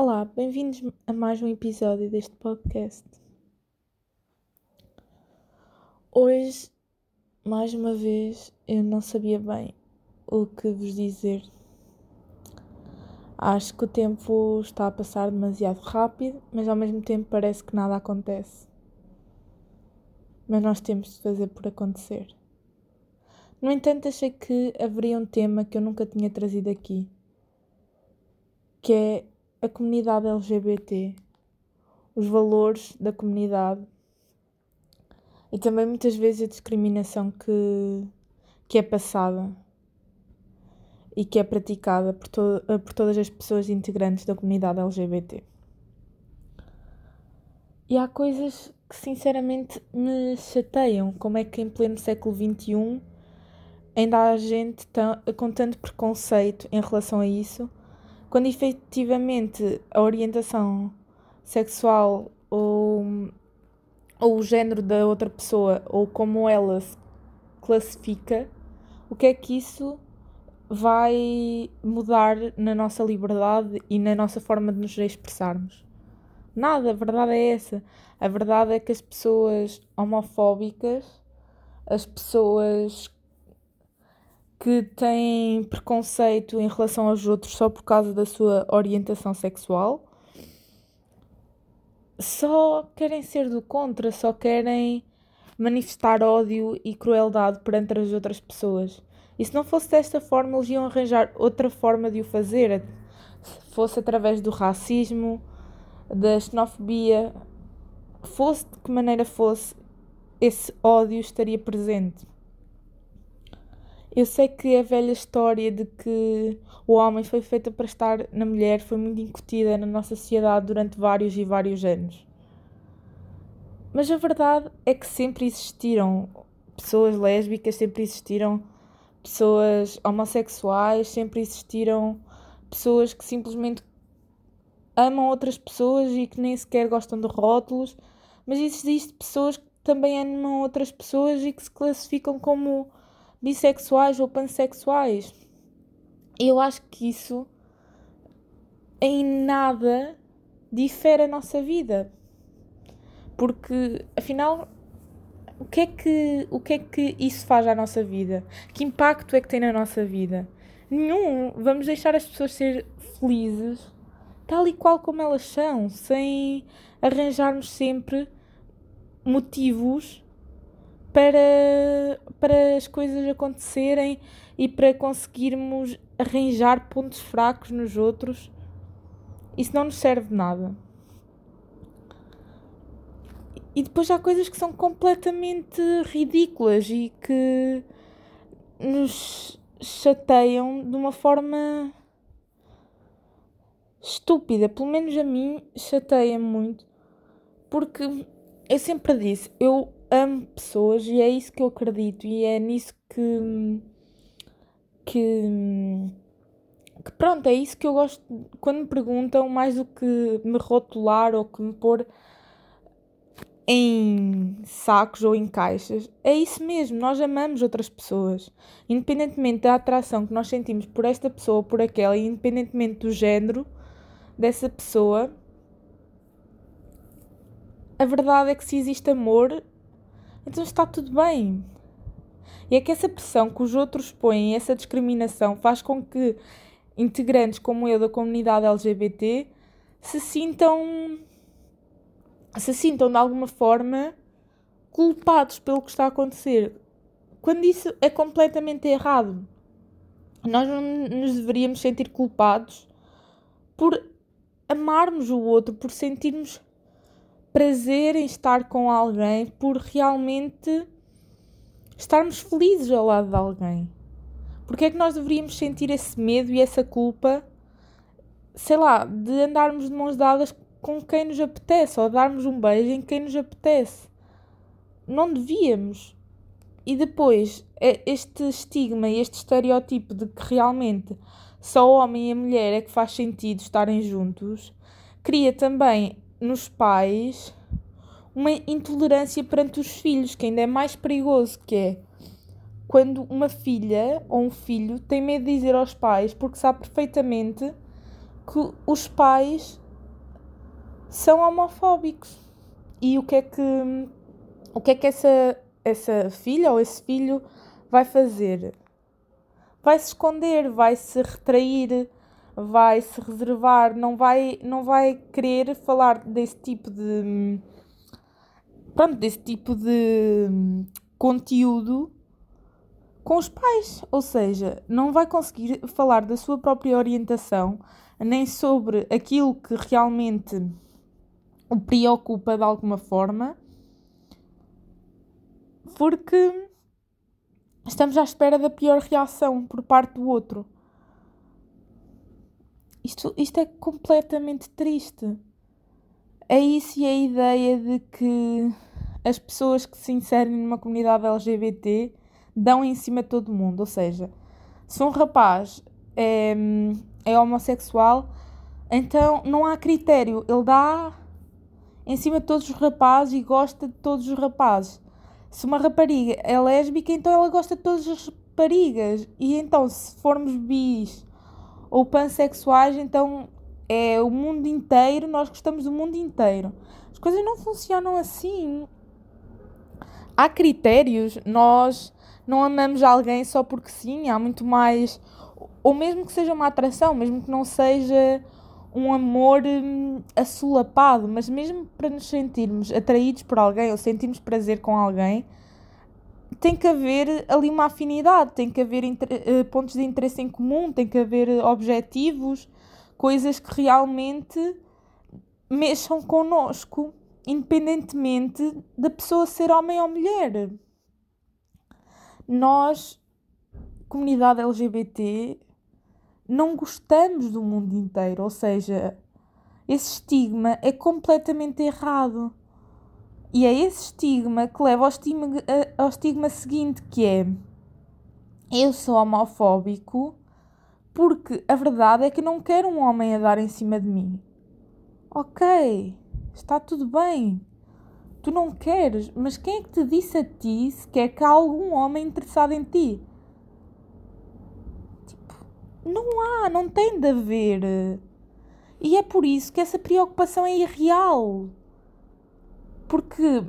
Olá, bem-vindos a mais um episódio deste podcast. Hoje, mais uma vez, eu não sabia bem o que vos dizer. Acho que o tempo está a passar demasiado rápido, mas ao mesmo tempo parece que nada acontece. Mas nós temos de fazer por acontecer. No entanto, achei que haveria um tema que eu nunca tinha trazido aqui, que é a comunidade LGBT, os valores da comunidade e também muitas vezes a discriminação que, que é passada e que é praticada por, to por todas as pessoas integrantes da comunidade LGBT. E há coisas que sinceramente me chateiam, como é que em pleno século XXI ainda há gente tão, com tanto preconceito em relação a isso quando efetivamente a orientação sexual ou, ou o género da outra pessoa ou como ela se classifica, o que é que isso vai mudar na nossa liberdade e na nossa forma de nos expressarmos? Nada, a verdade é essa. A verdade é que as pessoas homofóbicas, as pessoas que têm preconceito em relação aos outros só por causa da sua orientação sexual, só querem ser do contra, só querem manifestar ódio e crueldade perante as outras pessoas. E se não fosse desta forma, eles iam arranjar outra forma de o fazer, se fosse através do racismo, da xenofobia, fosse de que maneira fosse, esse ódio estaria presente. Eu sei que a velha história de que o homem foi feito para estar na mulher foi muito incutida na nossa sociedade durante vários e vários anos. Mas a verdade é que sempre existiram pessoas lésbicas, sempre existiram pessoas homossexuais, sempre existiram pessoas que simplesmente amam outras pessoas e que nem sequer gostam de rótulos, mas existem pessoas que também amam outras pessoas e que se classificam como bissexuais ou pansexuais. Eu acho que isso em nada difere a nossa vida. Porque afinal, o que é que, o que é que isso faz à nossa vida? Que impacto é que tem na nossa vida? Nenhum. Vamos deixar as pessoas ser felizes tal e qual como elas são, sem arranjarmos sempre motivos para, para as coisas acontecerem e para conseguirmos arranjar pontos fracos nos outros. Isso não nos serve de nada. E depois há coisas que são completamente ridículas e que nos chateiam de uma forma estúpida. Pelo menos a mim chateia muito. Porque eu sempre disse, eu amo pessoas e é isso que eu acredito e é nisso que. que. que pronto, é isso que eu gosto. Quando me perguntam, mais do que me rotular ou que me pôr em sacos ou em caixas, é isso mesmo, nós amamos outras pessoas. Independentemente da atração que nós sentimos por esta pessoa ou por aquela, independentemente do género dessa pessoa, a verdade é que se existe amor, então está tudo bem. E é que essa pressão que os outros põem, essa discriminação, faz com que integrantes como eu da comunidade LGBT se sintam se sintam de alguma forma culpados pelo que está a acontecer. Quando isso é completamente errado. Nós não nos deveríamos sentir culpados por amarmos o outro, por sentirmos prazer em estar com alguém, por realmente estarmos felizes ao lado de alguém. Porque é que nós deveríamos sentir esse medo e essa culpa, sei lá, de andarmos de mãos dadas com quem nos apetece ou darmos um beijo em quem nos apetece? Não devíamos. E depois, é este estigma e este estereótipo de que realmente só o homem e a mulher é que faz sentido estarem juntos, cria também nos pais uma intolerância perante os filhos, que ainda é mais perigoso, que é quando uma filha ou um filho tem medo de dizer aos pais porque sabe perfeitamente que os pais são homofóbicos. E o que é que o que é que essa essa filha ou esse filho vai fazer? Vai se esconder, vai se retrair, vai se reservar, não vai não vai querer falar desse tipo de pronto, desse tipo de conteúdo com os pais, ou seja, não vai conseguir falar da sua própria orientação, nem sobre aquilo que realmente o preocupa de alguma forma, porque estamos à espera da pior reação por parte do outro. Isto, isto é completamente triste. É isso e a ideia de que as pessoas que se inserem numa comunidade LGBT dão em cima de todo mundo. Ou seja, se um rapaz é, é homossexual, então não há critério. Ele dá em cima de todos os rapazes e gosta de todos os rapazes. Se uma rapariga é lésbica, então ela gosta de todas as raparigas. E então, se formos bis ou pansexuais, então é o mundo inteiro, nós gostamos do mundo inteiro. As coisas não funcionam assim. Há critérios, nós não amamos alguém só porque sim, há muito mais. Ou mesmo que seja uma atração, mesmo que não seja um amor hum, assolapado, mas mesmo para nos sentirmos atraídos por alguém ou sentirmos prazer com alguém, tem que haver ali uma afinidade, tem que haver uh, pontos de interesse em comum, tem que haver objetivos, coisas que realmente mexam connosco, independentemente da pessoa ser homem ou mulher nós, comunidade LGBT, não gostamos do mundo inteiro, ou seja, esse estigma é completamente errado. E é esse estigma que leva ao estigma, ao estigma seguinte, que é eu sou homofóbico porque a verdade é que não quero um homem a dar em cima de mim. Ok, está tudo bem. Tu não queres, mas quem é que te disse a ti se quer que há algum homem interessado em ti? Tipo, não há, não tem de haver. E é por isso que essa preocupação é irreal. Porque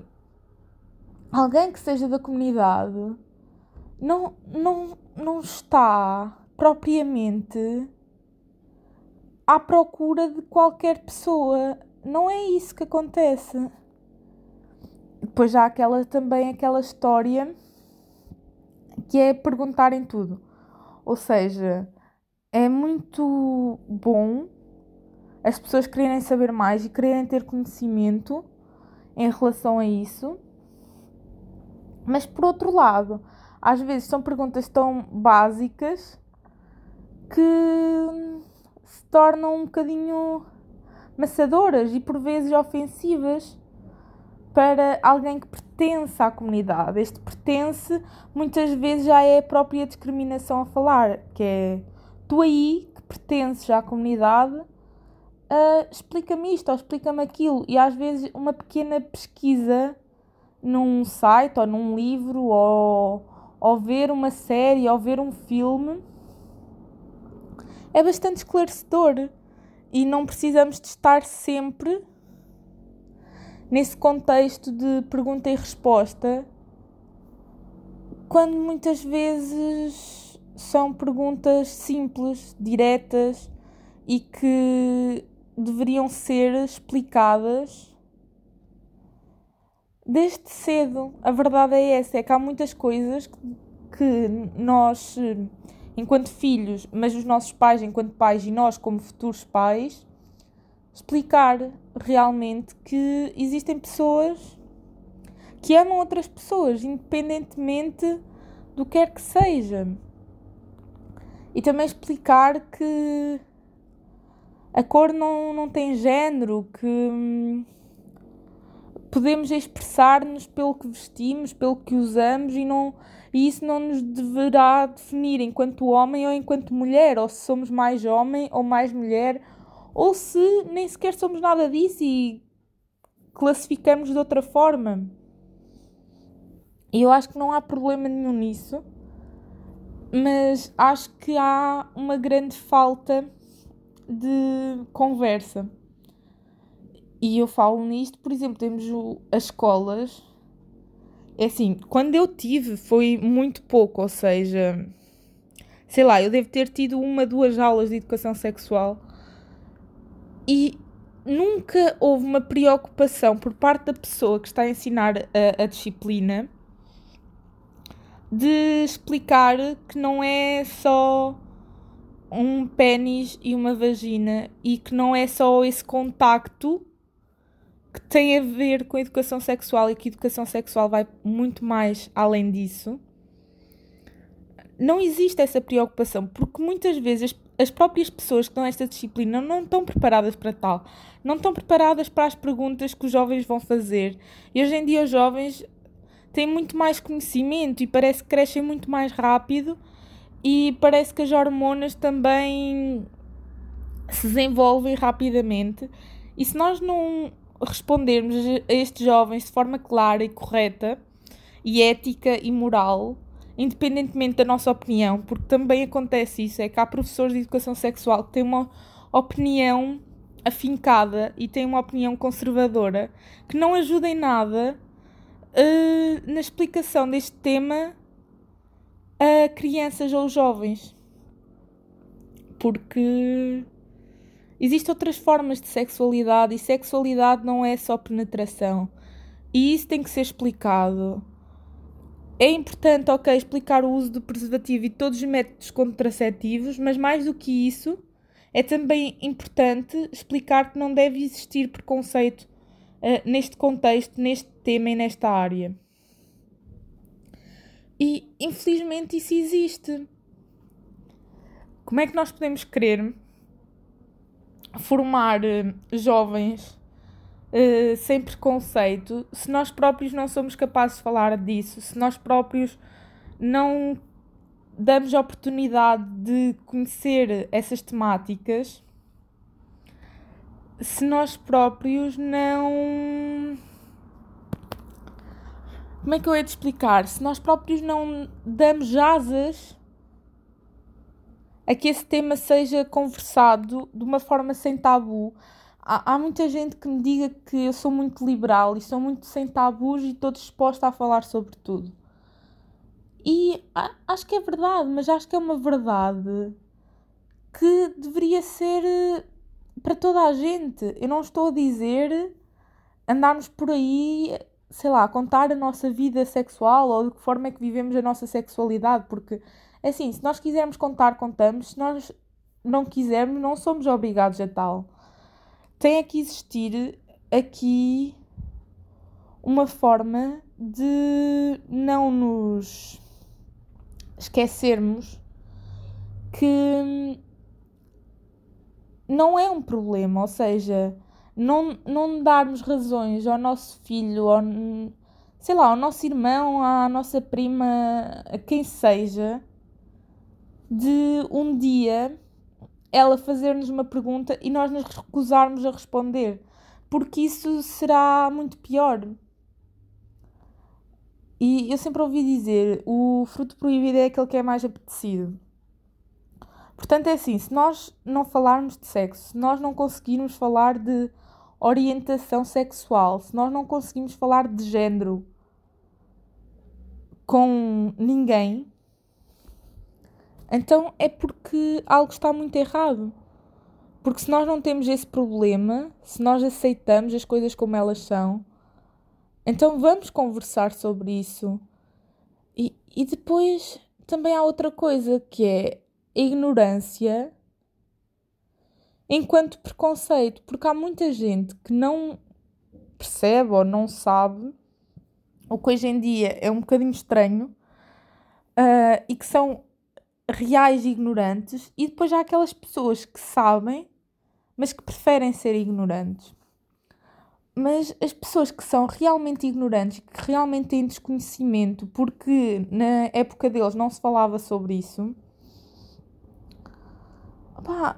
alguém que seja da comunidade não, não, não está propriamente à procura de qualquer pessoa. Não é isso que acontece depois há aquela, também aquela história que é perguntar em tudo. Ou seja, é muito bom as pessoas quererem saber mais e quererem ter conhecimento em relação a isso. Mas por outro lado, às vezes são perguntas tão básicas que se tornam um bocadinho maçadoras e por vezes ofensivas para alguém que pertence à comunidade. Este pertence muitas vezes já é a própria discriminação a falar, que é tu aí que pertences à comunidade, uh, explica-me isto ou explica-me aquilo. E às vezes uma pequena pesquisa num site ou num livro ou, ou ver uma série ou ver um filme é bastante esclarecedor e não precisamos de estar sempre nesse contexto de pergunta e resposta, quando muitas vezes são perguntas simples, diretas e que deveriam ser explicadas desde cedo. A verdade é essa, é que há muitas coisas que nós, enquanto filhos, mas os nossos pais, enquanto pais e nós, como futuros pais, explicar realmente que existem pessoas que amam outras pessoas, independentemente do que quer que seja. E também explicar que a cor não, não tem género, que hum, podemos expressar-nos pelo que vestimos, pelo que usamos e, não, e isso não nos deverá definir enquanto homem ou enquanto mulher, ou se somos mais homem ou mais mulher ou se nem sequer somos nada disso e classificamos de outra forma. E eu acho que não há problema nenhum nisso, mas acho que há uma grande falta de conversa. E eu falo nisto, por exemplo, temos o, as escolas. É assim, quando eu tive foi muito pouco, ou seja, sei lá, eu devo ter tido uma, duas aulas de educação sexual e nunca houve uma preocupação por parte da pessoa que está a ensinar a, a disciplina de explicar que não é só um pênis e uma vagina e que não é só esse contacto que tem a ver com a educação sexual e que a educação sexual vai muito mais além disso. Não existe essa preocupação, porque muitas vezes as próprias pessoas que dão esta disciplina não estão preparadas para tal, não estão preparadas para as perguntas que os jovens vão fazer. E hoje em dia os jovens têm muito mais conhecimento e parece que crescem muito mais rápido e parece que as hormonas também se desenvolvem rapidamente. E se nós não respondermos a estes jovens de forma clara e correta, e ética e moral, independentemente da nossa opinião, porque também acontece isso, é que há professores de educação sexual que têm uma opinião afincada e têm uma opinião conservadora que não ajuda em nada uh, na explicação deste tema a crianças ou jovens. Porque existem outras formas de sexualidade e sexualidade não é só penetração. E isso tem que ser explicado. É importante, ok, explicar o uso do preservativo e todos os métodos contraceptivos, mas mais do que isso, é também importante explicar que não deve existir preconceito uh, neste contexto, neste tema e nesta área. E infelizmente isso existe. Como é que nós podemos querer formar uh, jovens uh, sem preconceito se nós próprios não somos capazes de falar disso, se nós próprios não damos a oportunidade de conhecer essas temáticas, se nós próprios não como é que eu ia te explicar? Se nós próprios não damos asas a que esse tema seja conversado de uma forma sem tabu. Há, há muita gente que me diga que eu sou muito liberal e sou muito sem tabus e estou disposta a falar sobre tudo. E acho que é verdade, mas acho que é uma verdade que deveria ser eh, para toda a gente. Eu não estou a dizer andarmos por aí sei lá, contar a nossa vida sexual ou de que forma é que vivemos a nossa sexualidade, porque assim, se nós quisermos contar, contamos, se nós não quisermos, não somos obrigados a tal. Tem é que existir aqui uma forma de não nos esquecermos que não é um problema, ou seja, não, não darmos razões ao nosso filho, ao, sei lá, ao nosso irmão, à nossa prima, a quem seja, de um dia ela fazer-nos uma pergunta e nós nos recusarmos a responder, porque isso será muito pior. E eu sempre ouvi dizer: o fruto proibido é aquele que é mais apetecido. Portanto, é assim: se nós não falarmos de sexo, se nós não conseguirmos falar de orientação sexual, se nós não conseguimos falar de género com ninguém, então é porque algo está muito errado. Porque se nós não temos esse problema, se nós aceitamos as coisas como elas são, então vamos conversar sobre isso. E, e depois também há outra coisa que é ignorância enquanto preconceito, porque há muita gente que não percebe ou não sabe, o que hoje em dia é um bocadinho estranho, uh, e que são reais ignorantes, e depois há aquelas pessoas que sabem, mas que preferem ser ignorantes. Mas as pessoas que são realmente ignorantes, que realmente têm desconhecimento, porque na época deles não se falava sobre isso,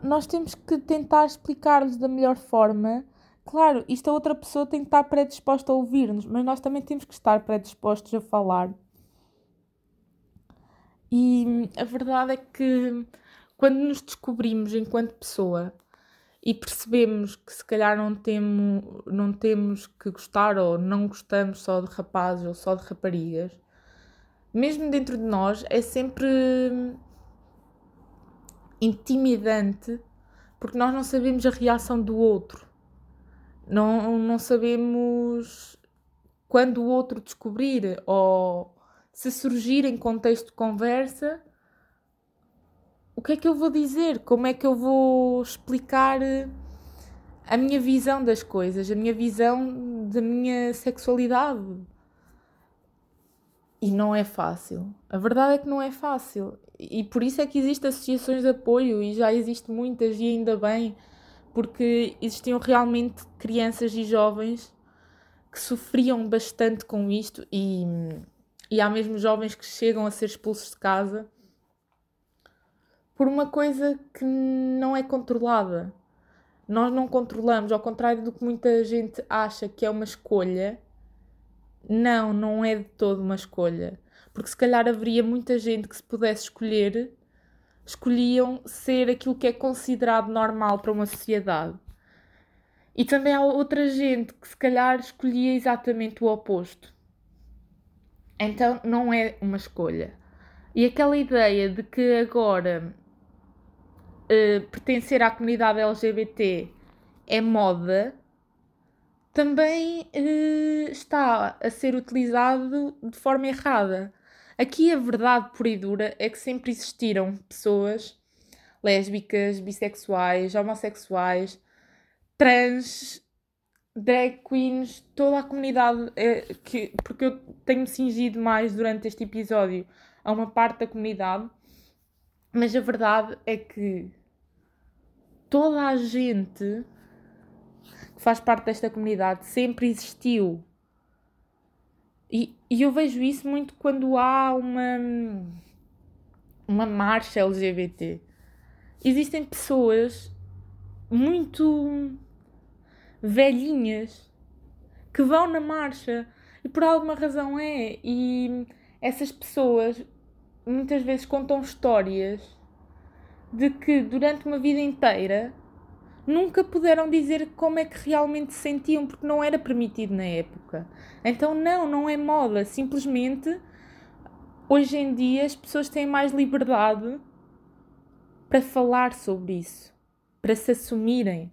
nós temos que tentar explicar-lhes da melhor forma. Claro, isto a outra pessoa tem que estar predisposta a ouvir-nos, mas nós também temos que estar predispostos a falar. E a verdade é que quando nos descobrimos enquanto pessoa e percebemos que se calhar não, temo, não temos que gostar ou não gostamos só de rapazes ou só de raparigas, mesmo dentro de nós, é sempre intimidante porque nós não sabemos a reação do outro. Não, não sabemos quando o outro descobrir ou se surgir em contexto de conversa, o que é que eu vou dizer? Como é que eu vou explicar a minha visão das coisas, a minha visão da minha sexualidade? E não é fácil. A verdade é que não é fácil. E por isso é que existem associações de apoio e já existem muitas e ainda bem, porque existiam realmente crianças e jovens que sofriam bastante com isto e, e há mesmo jovens que chegam a ser expulsos de casa por uma coisa que não é controlada. Nós não controlamos, ao contrário do que muita gente acha que é uma escolha não, não é de todo uma escolha. Porque se calhar haveria muita gente que, se pudesse escolher, escolhiam ser aquilo que é considerado normal para uma sociedade. E também há outra gente que, se calhar, escolhia exatamente o oposto. Então, não é uma escolha. E aquela ideia de que agora uh, pertencer à comunidade LGBT é moda também uh, está a ser utilizado de forma errada. Aqui a verdade pura e dura é que sempre existiram pessoas lésbicas, bissexuais, homossexuais, trans, drag queens, toda a comunidade, é, que, porque eu tenho-me cingido mais durante este episódio a uma parte da comunidade, mas a verdade é que toda a gente faz parte desta comunidade sempre existiu. E, e eu vejo isso muito quando há uma, uma marcha LGBT. Existem pessoas muito velhinhas que vão na marcha e por alguma razão é. E essas pessoas muitas vezes contam histórias de que durante uma vida inteira nunca puderam dizer como é que realmente se sentiam, porque não era permitido na época. Então, não, não é moda. Simplesmente, hoje em dia, as pessoas têm mais liberdade para falar sobre isso, para se assumirem,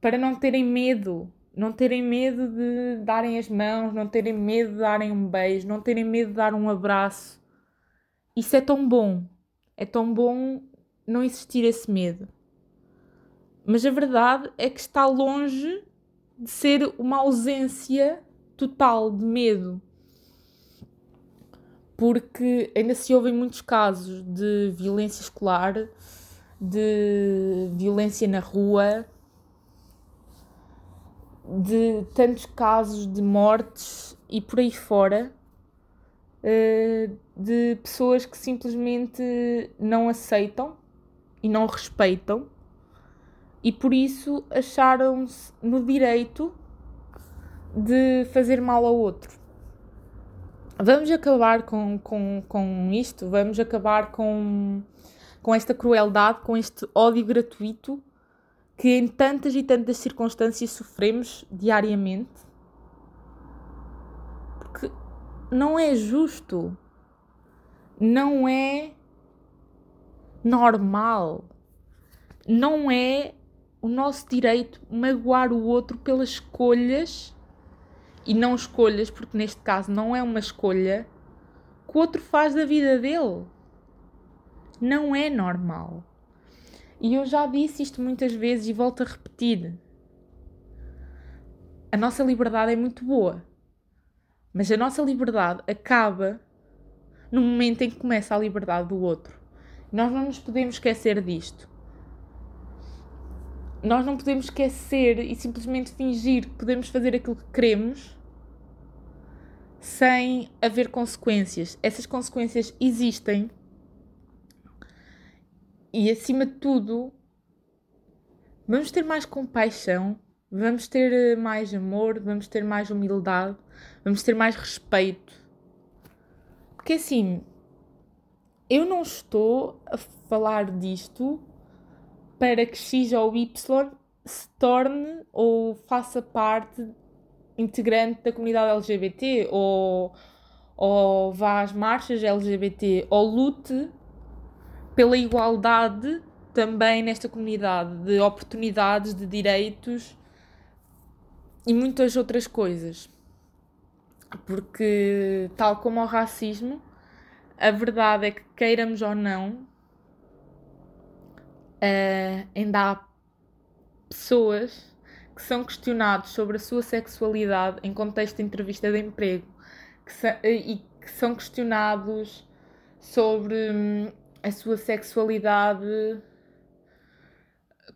para não terem medo. Não terem medo de darem as mãos, não terem medo de darem um beijo, não terem medo de dar um abraço. Isso é tão bom. É tão bom não existir esse medo. Mas a verdade é que está longe de ser uma ausência total de medo. Porque ainda se ouvem muitos casos de violência escolar, de violência na rua, de tantos casos de mortes e por aí fora, eh, de pessoas que simplesmente não aceitam e não respeitam e por isso acharam-se no direito de fazer mal ao outro. Vamos acabar com, com, com isto, vamos acabar com, com esta crueldade, com este ódio gratuito que em tantas e tantas circunstâncias sofremos diariamente. Porque não é justo, não é normal, não é o nosso direito magoar o outro pelas escolhas e não escolhas, porque neste caso não é uma escolha que o outro faz da vida dele. Não é normal. E eu já disse isto muitas vezes e volto a repetir. A nossa liberdade é muito boa, mas a nossa liberdade acaba no momento em que começa a liberdade do outro. Nós não nos podemos esquecer disto nós não podemos esquecer e simplesmente fingir que podemos fazer aquilo que queremos sem haver consequências. Essas consequências existem e, acima de tudo, vamos ter mais compaixão, vamos ter eh, mais amor, vamos ter mais humildade, vamos ter mais respeito. Porque assim, eu não estou a falar disto para que X ou Y se torne ou faça parte integrante da comunidade LGBT ou, ou vá às marchas LGBT ou lute pela igualdade também nesta comunidade de oportunidades, de direitos e muitas outras coisas. Porque, tal como o racismo, a verdade é que, queiramos ou não, uh, ainda há pessoas que são questionados sobre a sua sexualidade em contexto de entrevista de emprego que e que são questionados sobre hum, a sua sexualidade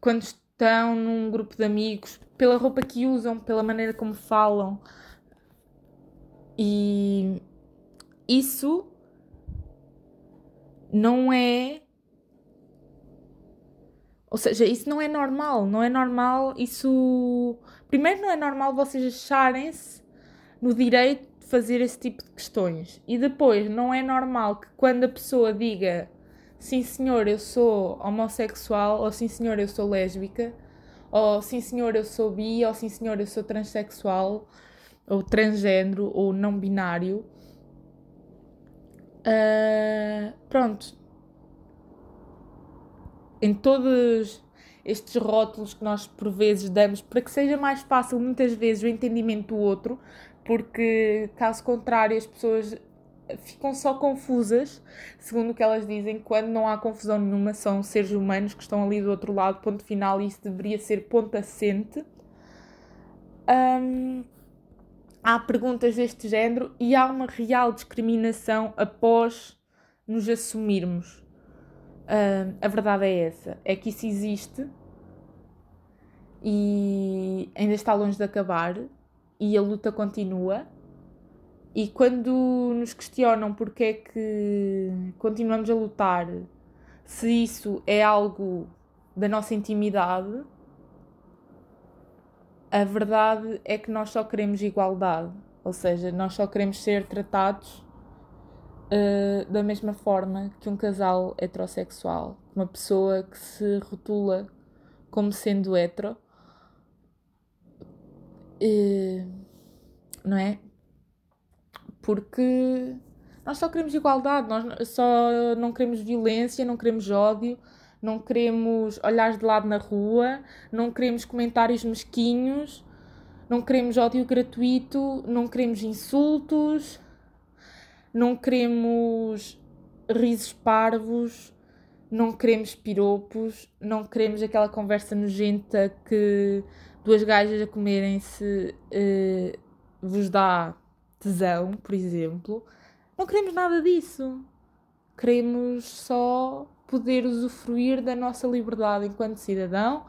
quando estão num grupo de amigos, pela roupa que usam, pela maneira como falam. E isso não é. Ou seja, isso não é normal. Não é normal. Isso. Primeiro, não é normal vocês acharem-se no direito de fazer esse tipo de questões. E depois, não é normal que quando a pessoa diga sim senhor, eu sou homossexual, ou sim senhor, eu sou lésbica, ou sim senhor, eu sou bi, ou sim senhor, eu sou transexual, ou transgênero, ou não binário. Uh, pronto. Em todos estes rótulos que nós por vezes damos para que seja mais fácil muitas vezes o entendimento do outro, porque caso contrário as pessoas ficam só confusas, segundo o que elas dizem, quando não há confusão nenhuma, são seres humanos que estão ali do outro lado, ponto final, e isso deveria ser ponto assente. Um, há perguntas deste género e há uma real discriminação após nos assumirmos. Um, a verdade é essa: é que isso existe e ainda está longe de acabar e a luta continua e quando nos questionam porque é que continuamos a lutar, se isso é algo da nossa intimidade, a verdade é que nós só queremos igualdade. Ou seja, nós só queremos ser tratados uh, da mesma forma que um casal heterossexual. Uma pessoa que se rotula como sendo hetero. Uh, não é? porque nós só queremos igualdade, nós só não queremos violência, não queremos ódio, não queremos olhares de lado na rua, não queremos comentários mesquinhos, não queremos ódio gratuito, não queremos insultos, não queremos risos parvos, não queremos piropos, não queremos aquela conversa nojenta que duas gajas a comerem-se uh, vos dá tesão, por exemplo. Não queremos nada disso. Queremos só poder usufruir da nossa liberdade enquanto cidadão,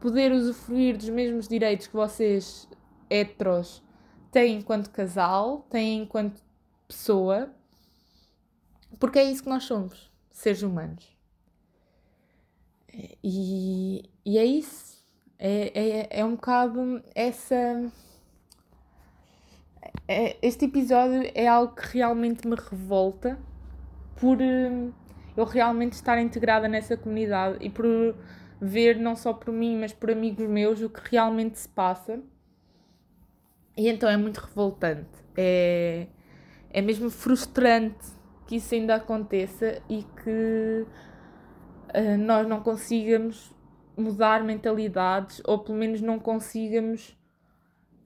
poder usufruir dos mesmos direitos que vocês, heteros, têm enquanto casal, têm enquanto pessoa, porque é isso que nós somos, seres humanos. E, e é isso. É, é, é um bocado essa é, este episódio é algo que realmente me revolta por hum, eu realmente estar integrada nessa comunidade e por ver não só por mim, mas por amigos meus o que realmente se passa. E então é muito revoltante. É, é mesmo frustrante que isso ainda aconteça e que uh, nós não consigamos mudar mentalidades ou pelo menos não consigamos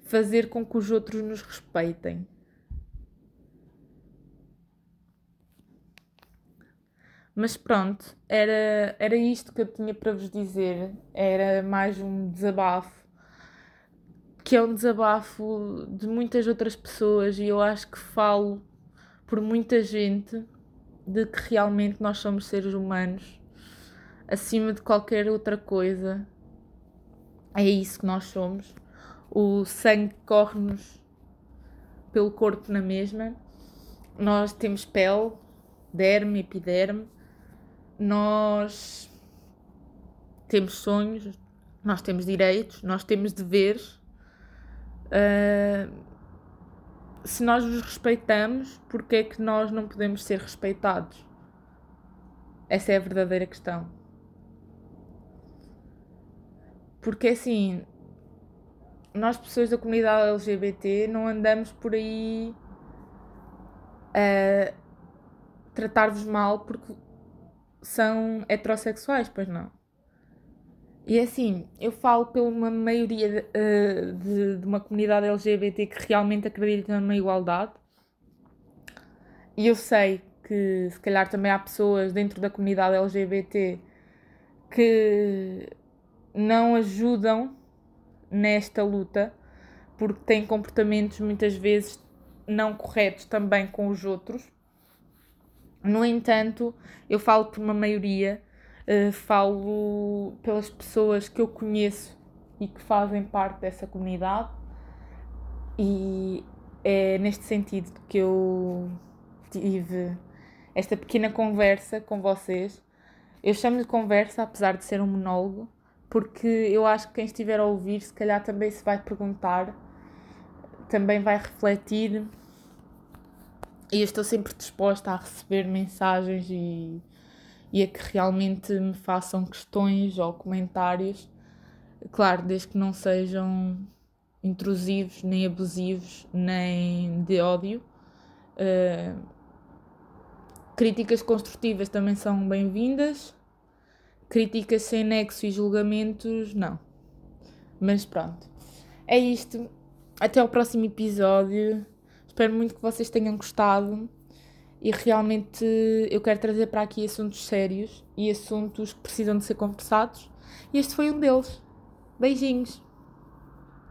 fazer com que os outros nos respeitem. Mas pronto, era, era isto que eu tinha para vos dizer. Era mais um desabafo, que é um desabafo de muitas outras pessoas, e eu acho que falo por muita gente de que realmente nós somos seres humanos acima de qualquer outra coisa. É isso que nós somos o sangue corre-nos pelo corpo na mesma. Nós temos pele, derme, epiderme. Nós temos sonhos, nós temos direitos, nós temos deveres. Uh, se nós nos respeitamos, porque é que nós não podemos ser respeitados? Essa é a verdadeira questão. Porque assim, nós pessoas da comunidade LGBT não andamos por aí a tratar-vos mal porque são heterossexuais, pois não. E assim, eu falo pela uma maioria uh, de, de, uma comunidade LGBT que realmente acredita na igualdade. E eu sei que se calhar também há pessoas dentro da comunidade LGBT que não ajudam nesta luta porque têm comportamentos muitas vezes não corretos também com os outros. No entanto, eu falo por uma maioria Uh, falo pelas pessoas que eu conheço e que fazem parte dessa comunidade, e é neste sentido que eu tive esta pequena conversa com vocês. Eu chamo-lhe conversa, apesar de ser um monólogo, porque eu acho que quem estiver a ouvir, se calhar também se vai perguntar, também vai refletir. E eu estou sempre disposta a receber mensagens e e a que realmente me façam questões ou comentários, claro, desde que não sejam intrusivos, nem abusivos, nem de ódio. Uh, críticas construtivas também são bem-vindas, críticas sem nexo e julgamentos, não. Mas pronto, é isto. Até ao próximo episódio. Espero muito que vocês tenham gostado e realmente eu quero trazer para aqui assuntos sérios e assuntos que precisam de ser conversados e este foi um deles. Beijinhos!